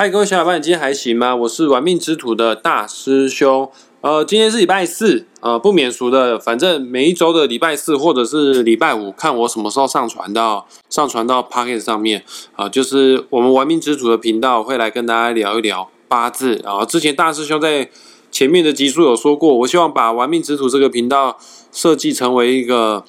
嗨，各位小伙伴，今天还行吗？我是玩命之徒的大师兄。呃，今天是礼拜四，呃，不免俗的，反正每一周的礼拜四或者是礼拜五，看我什么时候上传到上传到 Pocket 上面啊，就是我们玩命之徒的频道会来跟大家聊一聊八字。啊之前大师兄在前面的集数有说过，我希望把玩命之徒这个频道设计成为一个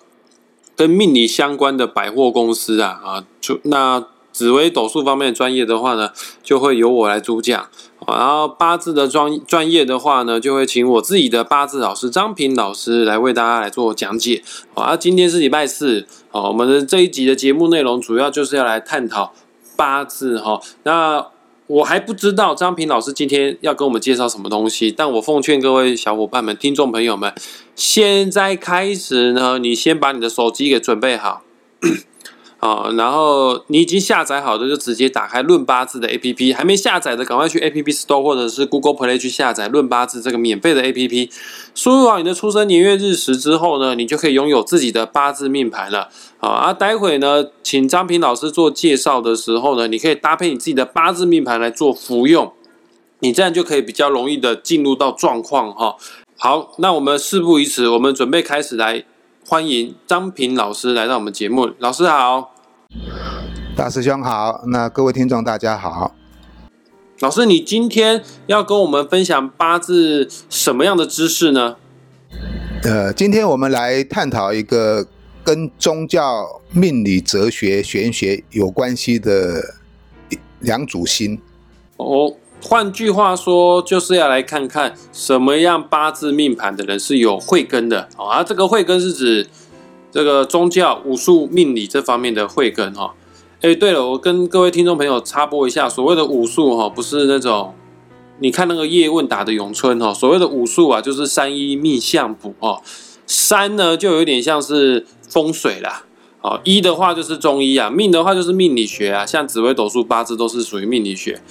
跟命理相关的百货公司啊啊，就那。紫微斗数方面的专业的话呢，就会由我来主讲；然后八字的专专业的话呢，就会请我自己的八字老师张平老师来为大家来做讲解。啊，今天是礼拜四，好，我们的这一集的节目内容主要就是要来探讨八字哈。那我还不知道张平老师今天要跟我们介绍什么东西，但我奉劝各位小伙伴们、听众朋友们，现在开始呢，你先把你的手机给准备好。啊，然后你已经下载好的，就直接打开论八字的 A P P；还没下载的，赶快去 A P P Store 或者是 Google Play 去下载论八字这个免费的 A P P。输入好你的出生年月日时之后呢，你就可以拥有自己的八字命盘了。好啊，待会呢，请张平老师做介绍的时候呢，你可以搭配你自己的八字命盘来做服用，你这样就可以比较容易的进入到状况哈。好，那我们事不宜迟，我们准备开始来。欢迎张平老师来到我们节目，老师好，大师兄好，那各位听众大家好。老师，你今天要跟我们分享八字什么样的知识呢？呃，今天我们来探讨一个跟宗教、命理、哲学、玄学有关系的两组星。哦。换句话说，就是要来看看什么样八字命盘的人是有慧根的啊。这个慧根是指这个宗教、武术、命理这方面的慧根哈。哎，对了，我跟各位听众朋友插播一下，所谓的武术哈，不是那种你看那个叶问打的咏春哈。所谓的武术啊，就是三一命相卜哦。三呢，就有点像是风水啦。哦，一的话就是中医啊，命的话就是命理学啊，像紫微斗数、八字都是属于命理学。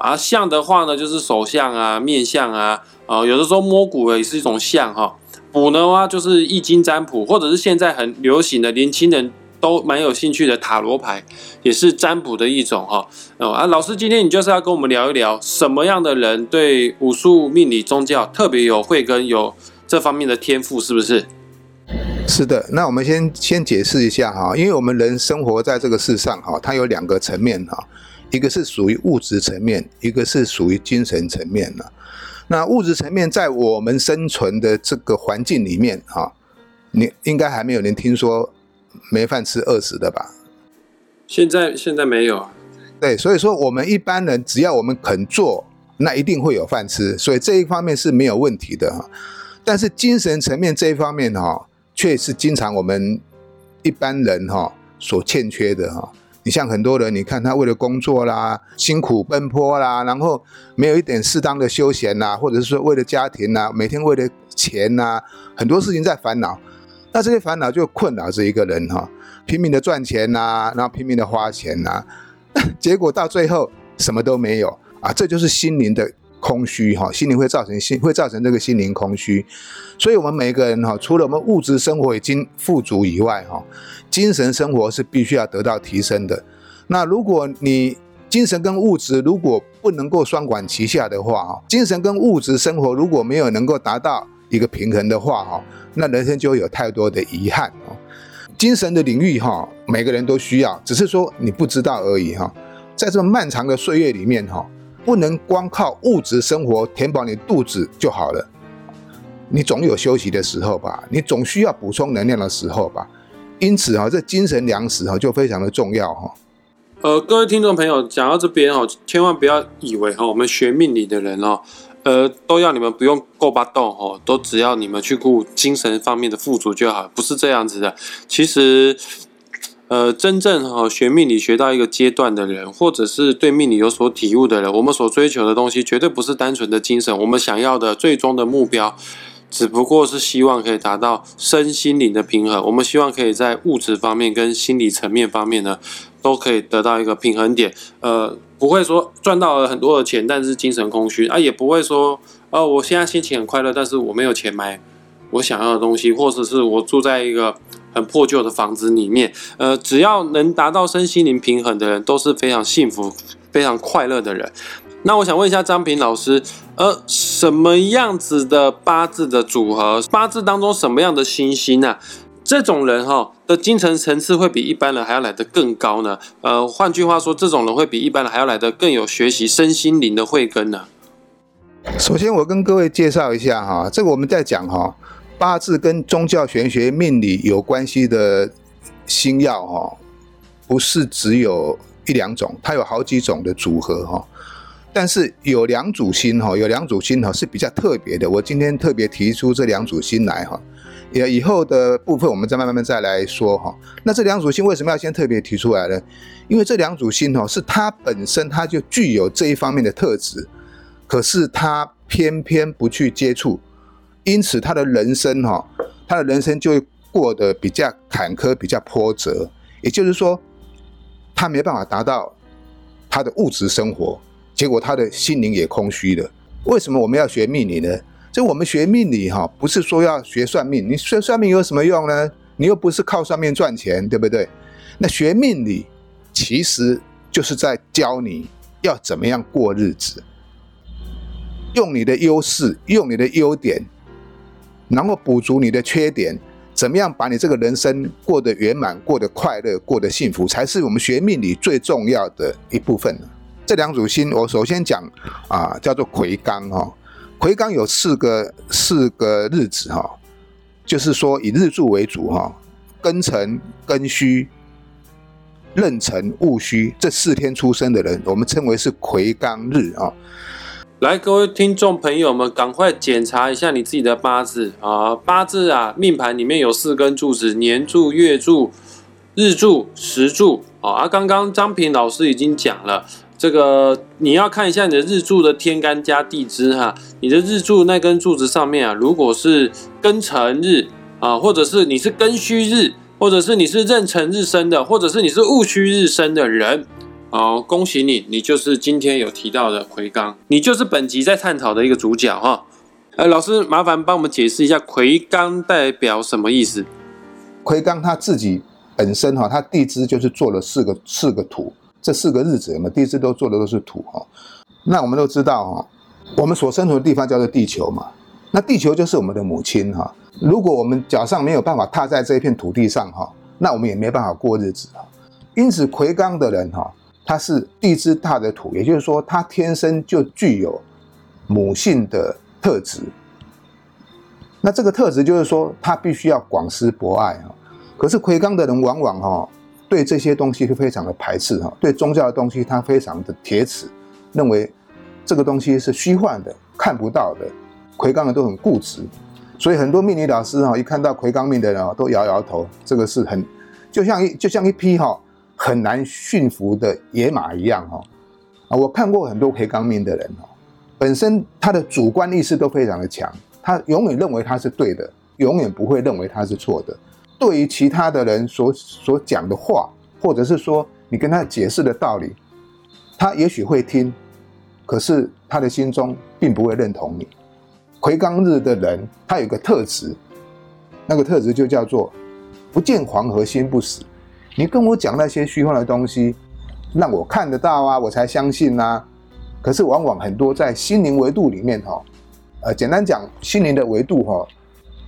啊，相的话呢，就是手相啊、面相啊，啊，有的时候摸骨也是一种相哈。卜的话就是易经占卜，或者是现在很流行的年轻人都蛮有兴趣的塔罗牌，也是占卜的一种哈。哦啊，老师今天你就是要跟我们聊一聊，什么样的人对武术、命理、宗教特别有慧根，有这方面的天赋，是不是？是的，那我们先先解释一下哈，因为我们人生活在这个世上哈，它有两个层面哈。一个是属于物质层面，一个是属于精神层面的。那物质层面在我们生存的这个环境里面，哈，你应该还没有人听说没饭吃饿死的吧？现在现在没有啊。对，所以说我们一般人只要我们肯做，那一定会有饭吃，所以这一方面是没有问题的哈。但是精神层面这一方面哈，却是经常我们一般人哈所欠缺的哈。像很多人，你看他为了工作啦，辛苦奔波啦，然后没有一点适当的休闲呐，或者是说为了家庭呐，每天为了钱呐，很多事情在烦恼。那这些烦恼就困扰着一个人哈，拼命的赚钱呐，然后拼命的花钱呐，结果到最后什么都没有啊，这就是心灵的空虚哈，心灵会造成心会造成这个心灵空虚。所以，我们每一个人哈，除了我们物质生活已经富足以外哈。精神生活是必须要得到提升的。那如果你精神跟物质如果不能够双管齐下的话，哈，精神跟物质生活如果没有能够达到一个平衡的话，哈，那人生就会有太多的遗憾哦。精神的领域，哈，每个人都需要，只是说你不知道而已，哈。在这漫长的岁月里面，哈，不能光靠物质生活填饱你肚子就好了。你总有休息的时候吧，你总需要补充能量的时候吧。因此啊，这精神粮食哈就非常的重要哈。呃，各位听众朋友，讲到这边哦，千万不要以为哈，我们学命理的人哦，呃，都要你们不用够巴动哦，都只要你们去顾精神方面的富足就好，不是这样子的。其实，呃，真正哈学命理学到一个阶段的人，或者是对命理有所体悟的人，我们所追求的东西绝对不是单纯的精神，我们想要的最终的目标。只不过是希望可以达到身心灵的平衡，我们希望可以在物质方面跟心理层面方面呢，都可以得到一个平衡点。呃，不会说赚到了很多的钱，但是精神空虚啊，也不会说，呃，我现在心情很快乐，但是我没有钱买我想要的东西，或者是我住在一个很破旧的房子里面。呃，只要能达到身心灵平衡的人，都是非常幸福非常快乐的人。那我想问一下张平老师，呃，什么样子的八字的组合，八字当中什么样的星星呢？这种人哈的精神层次会比一般人还要来得更高呢？呃，换句话说，这种人会比一般人还要来得更有学习身心灵的慧根呢？首先，我跟各位介绍一下哈，这个我们在讲哈，八字跟宗教玄学命理有关系的星耀哈，不是只有一两种，它有好几种的组合哈。但是有两组星哈，有两组星哈是比较特别的。我今天特别提出这两组星来哈，也以后的部分我们再慢慢再来说哈。那这两组星为什么要先特别提出来呢？因为这两组星哈是它本身它就具有这一方面的特质，可是它偏偏不去接触，因此他的人生哈，他的人生就会过得比较坎坷、比较波折。也就是说，他没办法达到他的物质生活。结果他的心灵也空虚了。为什么我们要学命理呢？就我们学命理哈，不是说要学算命。你学算命有什么用呢？你又不是靠算命赚钱，对不对？那学命理其实就是在教你要怎么样过日子，用你的优势，用你的优点，然后补足你的缺点，怎么样把你这个人生过得圆满、过得快乐、过得幸福，才是我们学命理最重要的一部分。这两组星，我首先讲啊，叫做魁罡哈。魁罡有四个四个日子哈，就是说以日柱为主哈，庚辰、庚戌、壬辰、戊戌这四天出生的人，我们称为是魁罡日啊。来，各位听众朋友们，赶快检查一下你自己的八字啊！八字啊，命盘里面有四根柱子：年柱、月柱、日柱、时柱啊。刚刚张平老师已经讲了。这个你要看一下你的日柱的天干加地支哈，你的日柱那根柱子上面啊，如果是庚辰日啊，或者是你是庚戌日，或者是你是壬辰日生的，或者是你是戊戌日生的人，好，恭喜你，你就是今天有提到的魁罡，你就是本集在探讨的一个主角哈。呃，老师麻烦帮我们解释一下魁罡代表什么意思？魁罡他自己本身哈，他地支就是做了四个四个土。这四个日子，嘛地支都做的都是土哈。那我们都知道哈，我们所生存的地方叫做地球嘛。那地球就是我们的母亲哈。如果我们脚上没有办法踏在这片土地上哈，那我们也没办法过日子啊。因此，魁罡的人哈，它是地支大的土，也就是说，它天生就具有母性的特质。那这个特质就是说，它必须要广施博爱哈。可是魁罡的人往往哈。对这些东西是非常的排斥哈，对宗教的东西他非常的铁齿，认为这个东西是虚幻的、看不到的。魁罡人都很固执，所以很多命理老师哈，一看到魁罡命的人都摇摇头，这个是很就像一就像一批哈很难驯服的野马一样哈。啊，我看过很多魁刚命的人哦，本身他的主观意识都非常的强，他永远认为他是对的，永远不会认为他是错的。对于其他的人所所讲的话，或者是说你跟他解释的道理，他也许会听，可是他的心中并不会认同你。魁罡日的人，他有个特质，那个特质就叫做不见黄河心不死。你跟我讲那些虚幻的东西，让我看得到啊，我才相信呐。可是往往很多在心灵维度里面哈，呃，简单讲，心灵的维度哈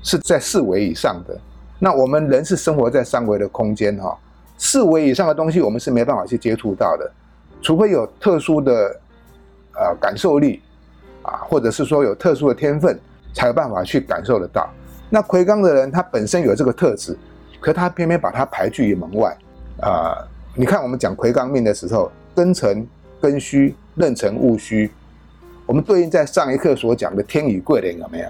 是在四维以上的。那我们人是生活在三维的空间哈，四维以上的东西我们是没办法去接触到的，除非有特殊的呃感受力啊，或者是说有特殊的天分，才有办法去感受得到。那魁罡的人他本身有这个特质，可他偏偏把他排拒于门外啊。你看我们讲魁罡命的时候，庚辰、庚戌、壬辰、戊戌，我们对应在上一课所讲的天乙贵人有没有？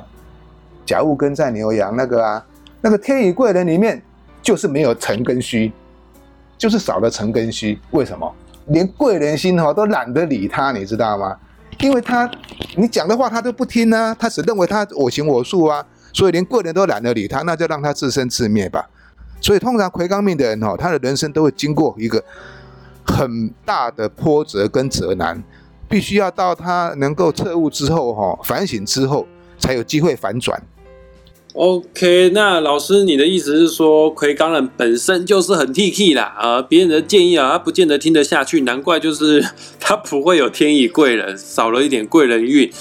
甲戊庚在牛羊那个啊。那个天乙贵人里面就是没有辰跟戌，就是少了辰跟戌。为什么？连贵人心哈都懒得理他，你知道吗？因为他你讲的话他都不听呢，他只认为他我行我素啊，所以连贵人都懒得理他，那就让他自生自灭吧。所以通常魁罡命的人哈，他的人生都会经过一个很大的波折跟折难，必须要到他能够彻悟之后哈，反省之后，才有机会反转。OK，那老师，你的意思是说，魁罡人本身就是很 T K 啦，啊，别人的建议啊，他不见得听得下去，难怪就是他不会有天乙贵人，少了一点贵人运。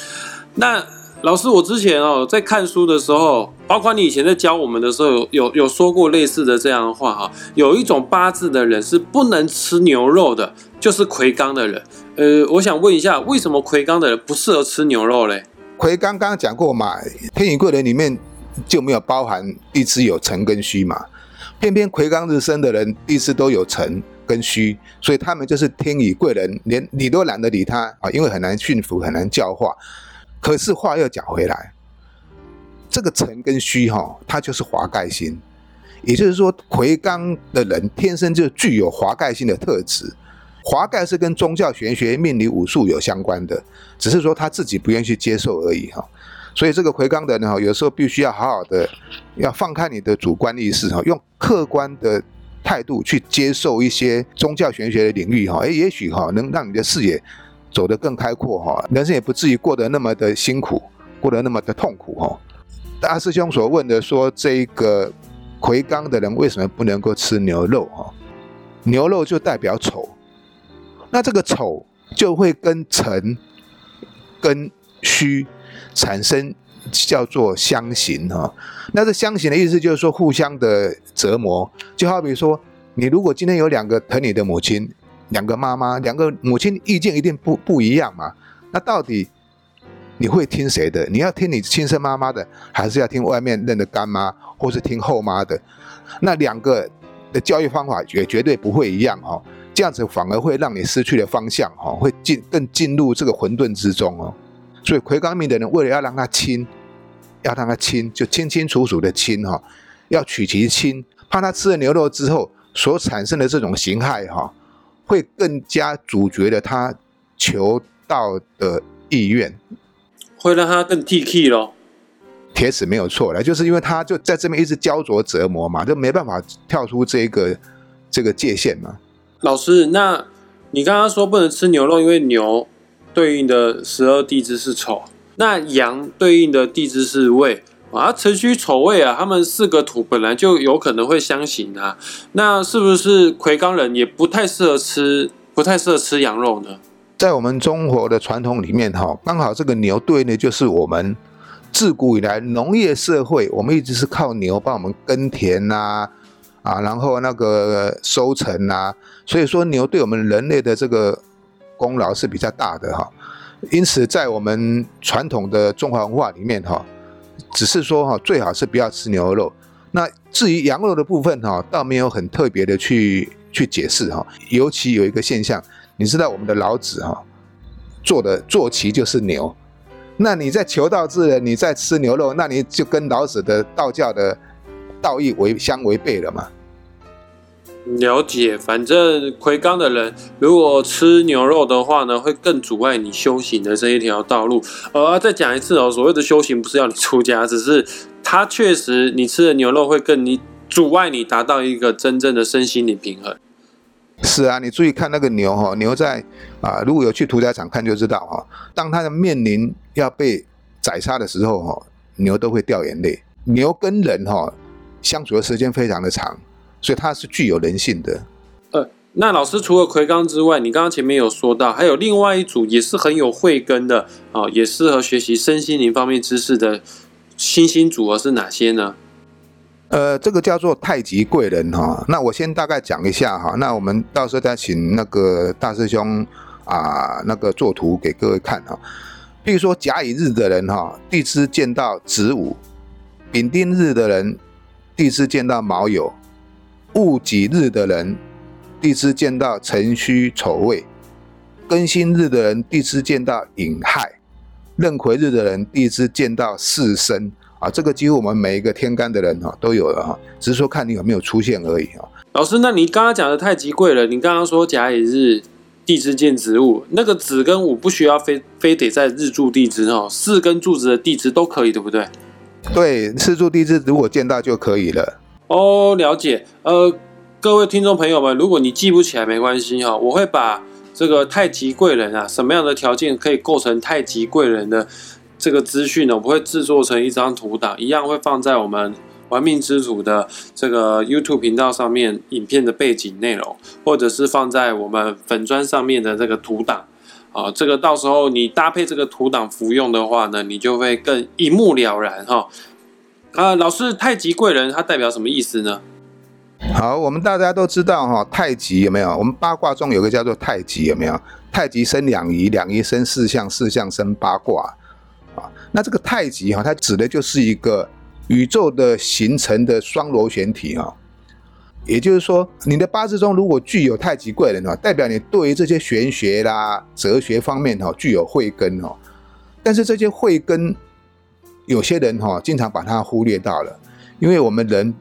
那老师，我之前哦在看书的时候，包括你以前在教我们的时候，有有有说过类似的这样的话哈。有一种八字的人是不能吃牛肉的，就是魁罡的人。呃，我想问一下，为什么魁罡的人不适合吃牛肉嘞？魁罡刚刚讲过嘛，天乙贵人里面。就没有包含地支有辰跟戌嘛？偏偏魁罡日生的人地支都有辰跟戌，所以他们就是天乙贵人，连理都懒得理他啊，因为很难驯服，很难教化。可是话又讲回来，这个辰跟戌哈，它就是华盖星，也就是说魁罡的人天生就具有华盖星的特质。华盖是跟宗教玄学、命理、武术有相关的，只是说他自己不愿意去接受而已哈。所以这个魁罡的人哈，有时候必须要好好的，要放开你的主观意识哈，用客观的态度去接受一些宗教玄学的领域哈，哎，也许哈能让你的视野走得更开阔哈，人生也不至于过得那么的辛苦，过得那么的痛苦哈。大师兄所问的说，这一个回刚的人为什么不能够吃牛肉哈？牛肉就代表丑，那这个丑就会跟辰跟戌。产生叫做相刑哈，那这相刑的意思就是说互相的折磨，就好比说你如果今天有两个疼你的母亲，两个妈妈，两个母亲意见一定不不一样嘛，那到底你会听谁的？你要听你亲生妈妈的，还是要听外面认的干妈，或是听后妈的？那两个的教育方法也绝对不会一样哈，这样子反而会让你失去了方向哈，会进更进入这个混沌之中哦。所以魁罡命的人为了要让他亲，要让他亲，就清清楚楚的亲哈，要取其亲，怕他吃了牛肉之后所产生的这种形害哈，会更加阻绝了他求道的意愿，会让他更 T K 咯。铁齿没有错了，就是因为他就在这边一直焦灼折磨嘛，就没办法跳出这个这个界限嘛。老师，那你刚刚说不能吃牛肉，因为牛。对应的十二地支是丑，那羊对应的地支是未啊，辰戌丑未啊，他们四个土本来就有可能会相刑啊，那是不是魁罡人也不太适合吃，不太适合吃羊肉呢？在我们中国的传统里面，哈，刚好这个牛对应的就是我们自古以来农业社会，我们一直是靠牛帮我们耕田呐，啊，然后那个收成呐，所以说牛对我们人类的这个。功劳是比较大的哈，因此在我们传统的中华文化里面哈，只是说哈最好是不要吃牛肉。那至于羊肉的部分哈，倒没有很特别的去去解释哈。尤其有一个现象，你知道我们的老子哈做的坐骑就是牛，那你在求道之人，你在吃牛肉，那你就跟老子的道教的道义违相违背了嘛。了解，反正魁罡的人如果吃牛肉的话呢，会更阻碍你修行的这一条道路。呃，再讲一次哦，所谓的修行不是要你出家，只是它确实你吃的牛肉会更你阻碍你达到一个真正的身心的平衡。是啊，你注意看那个牛哈，牛在啊，如果有去屠宰场看就知道哈，当它的面临要被宰杀的时候哈，牛都会掉眼泪。牛跟人哈相处的时间非常的长。所以它是具有人性的。呃，那老师除了魁罡之外，你刚刚前面有说到，还有另外一组也是很有慧根的啊，也适合学习身心灵方面知识的新兴组合是哪些呢？呃，这个叫做太极贵人哈。那我先大概讲一下哈，那我们到时候再请那个大师兄啊，那个作图给各位看哈。譬如说甲乙日的人哈，地支见到子午；丙丁日的人，地支见到卯酉。戊己日的人，地支见到辰戌丑未；庚辛日的人，地支见到寅亥；壬癸日的人，地支见到巳申。啊，这个几乎我们每一个天干的人哈都有了哈，只是说看你有没有出现而已哈。老师，那你刚刚讲的太极贵了，你刚刚说甲乙日地支见子午，那个子跟午不需要非非得在日柱地支哦，四根柱子的地支都可以，对不对？对，四柱地支如果见到就可以了。哦，了解。呃，各位听众朋友们，如果你记不起来没关系哈，我会把这个太极贵人啊，什么样的条件可以构成太极贵人的这个资讯呢，我会制作成一张图档，一样会放在我们玩命之主的这个 YouTube 频道上面，影片的背景内容，或者是放在我们粉砖上面的这个图档。啊，这个到时候你搭配这个图档服用的话呢，你就会更一目了然哈。啊，老师，太极贵人它代表什么意思呢？好，我们大家都知道哈，太极有没有？我们八卦中有个叫做太极，有没有？太极生两仪，两仪生四象，四象生八卦啊。那这个太极哈，它指的就是一个宇宙的形成的双螺旋体哈。也就是说，你的八字中如果具有太极贵人哈，代表你对于这些玄学啦、哲学方面哈具有慧根哦。但是这些慧根，有些人哈经常把它忽略到了，因为我们人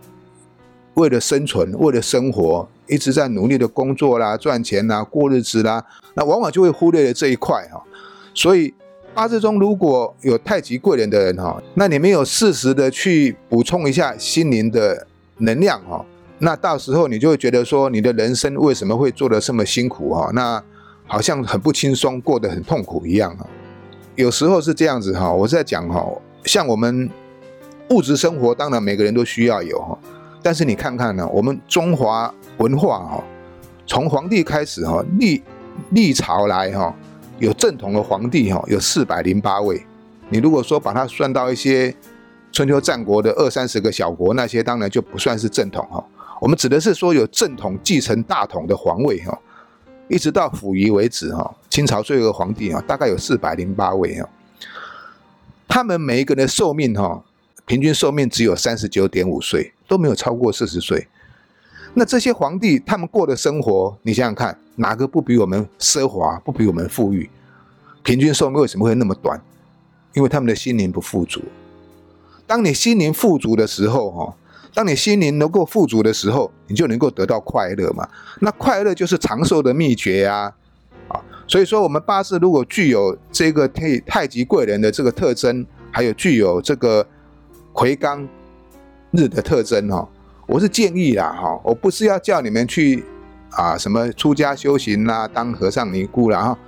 为了生存、为了生活，一直在努力的工作啦、赚钱啦、过日子啦，那往往就会忽略了这一块哈。所以八字中如果有太极贵人的人哈，那你没有适时的去补充一下心灵的能量哈。那到时候你就会觉得说，你的人生为什么会做得这么辛苦哈？那好像很不轻松，过得很痛苦一样哈。有时候是这样子哈，我在讲哈，像我们物质生活，当然每个人都需要有哈。但是你看看呢，我们中华文化哈，从皇帝开始哈，历历朝来哈，有正统的皇帝哈，有四百零八位。你如果说把它算到一些春秋战国的二三十个小国，那些当然就不算是正统哈。我们指的是说有正统继承大统的皇位哈，一直到溥仪为止哈，清朝最后一个皇帝啊，大概有四百零八位哈。他们每一个人的寿命哈，平均寿命只有三十九点五岁，都没有超过四十岁。那这些皇帝他们过的生活，你想想看，哪个不比我们奢华，不比我们富裕？平均寿命为什么会那么短？因为他们的心灵不富足。当你心灵富足的时候哈。当你心灵能够富足的时候，你就能够得到快乐嘛。那快乐就是长寿的秘诀呀，啊，所以说我们八字如果具有这个太太极贵人的这个特征，还有具有这个魁罡日的特征哈，我是建议啦哈，我不是要叫你们去啊什么出家修行啦，当和尚尼姑啦哈，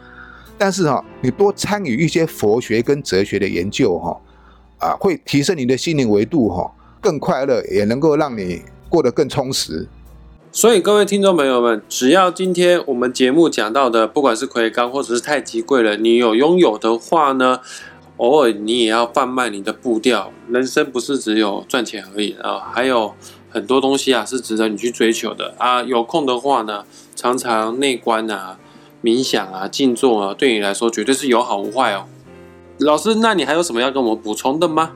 但是哈，你多参与一些佛学跟哲学的研究哈，啊，会提升你的心灵维度哈。更快乐，也能够让你过得更充实。所以，各位听众朋友们，只要今天我们节目讲到的，不管是魁罡或者是太极贵人，你有拥有的话呢，偶尔你也要放慢你的步调。人生不是只有赚钱而已啊，还有很多东西啊是值得你去追求的啊。有空的话呢，常常内观啊、冥想啊、静坐啊，对你来说绝对是有好无坏哦。老师，那你还有什么要跟我们补充的吗？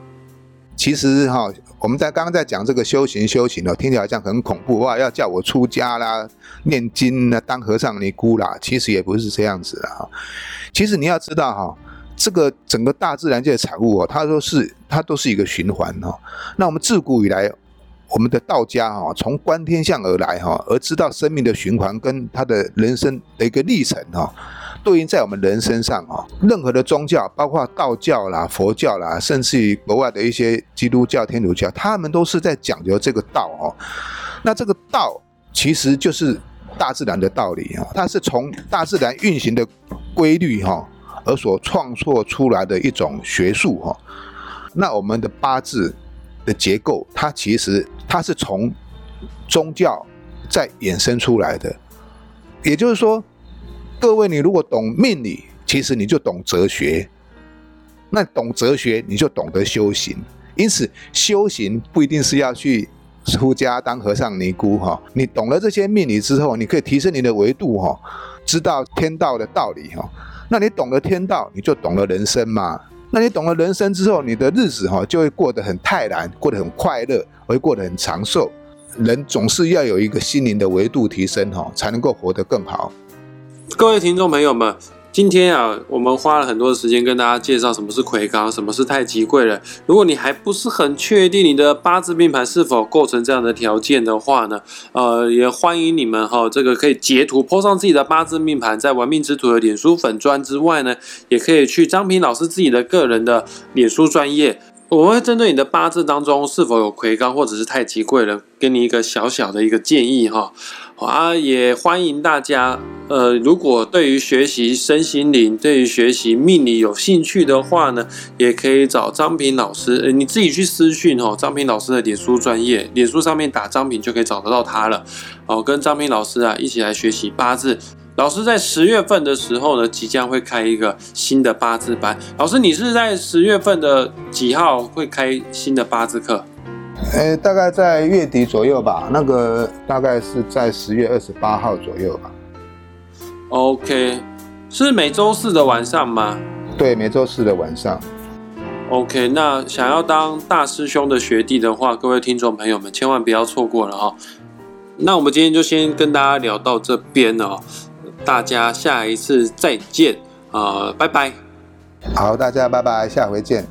其实哈。我们在刚刚在讲这个修行修行哦，听起来好像很恐怖哇！要叫我出家啦、念经啦、当和尚尼姑啦，其实也不是这样子的哈。其实你要知道哈，这个整个大自然界的产物哦，它都是它都是一个循环哈。那我们自古以来，我们的道家哈，从观天象而来哈，而知道生命的循环跟他的人生的一个历程哈。对应在我们人身上啊，任何的宗教，包括道教啦、佛教啦，甚至于国外的一些基督教、天主教，他们都是在讲究这个道哦。那这个道其实就是大自然的道理啊，它是从大自然运行的规律哈而所创作出来的一种学术哈。那我们的八字的结构，它其实它是从宗教再衍生出来的，也就是说。各位，你如果懂命理，其实你就懂哲学。那懂哲学，你就懂得修行。因此，修行不一定是要去出家当和尚尼姑哈。你懂了这些命理之后，你可以提升你的维度哈，知道天道的道理哈。那你懂了天道，你就懂了人生嘛。那你懂了人生之后，你的日子哈就会过得很泰然，过得很快乐，会过得很长寿。人总是要有一个心灵的维度提升哈，才能够活得更好。各位听众朋友们，今天啊，我们花了很多的时间跟大家介绍什么是魁罡，什么是太极贵人。如果你还不是很确定你的八字命盘是否构成这样的条件的话呢，呃，也欢迎你们哈，这个可以截图 po 上自己的八字命盘，在玩命之徒的脸书粉砖之外呢，也可以去张平老师自己的个人的脸书专业。我会针对你的八字当中是否有魁罡或者是太极贵人，给你一个小小的一个建议哈。啊，也欢迎大家，呃，如果对于学习身心灵、对于学习命理有兴趣的话呢，也可以找张平老师，呃，你自己去私讯哦，张平老师的脸书专业，脸书上面打张平就可以找得到他了。哦，跟张平老师啊一起来学习八字。老师在十月份的时候呢，即将会开一个新的八字班。老师，你是在十月份的几号会开新的八字课？呃，大概在月底左右吧，那个大概是在十月二十八号左右吧。OK，是每周四的晚上吗？对，每周四的晚上。OK，那想要当大师兄的学弟的话，各位听众朋友们千万不要错过了哈。那我们今天就先跟大家聊到这边了哦。大家下一次再见，呃，拜拜。好，大家拜拜，下回见。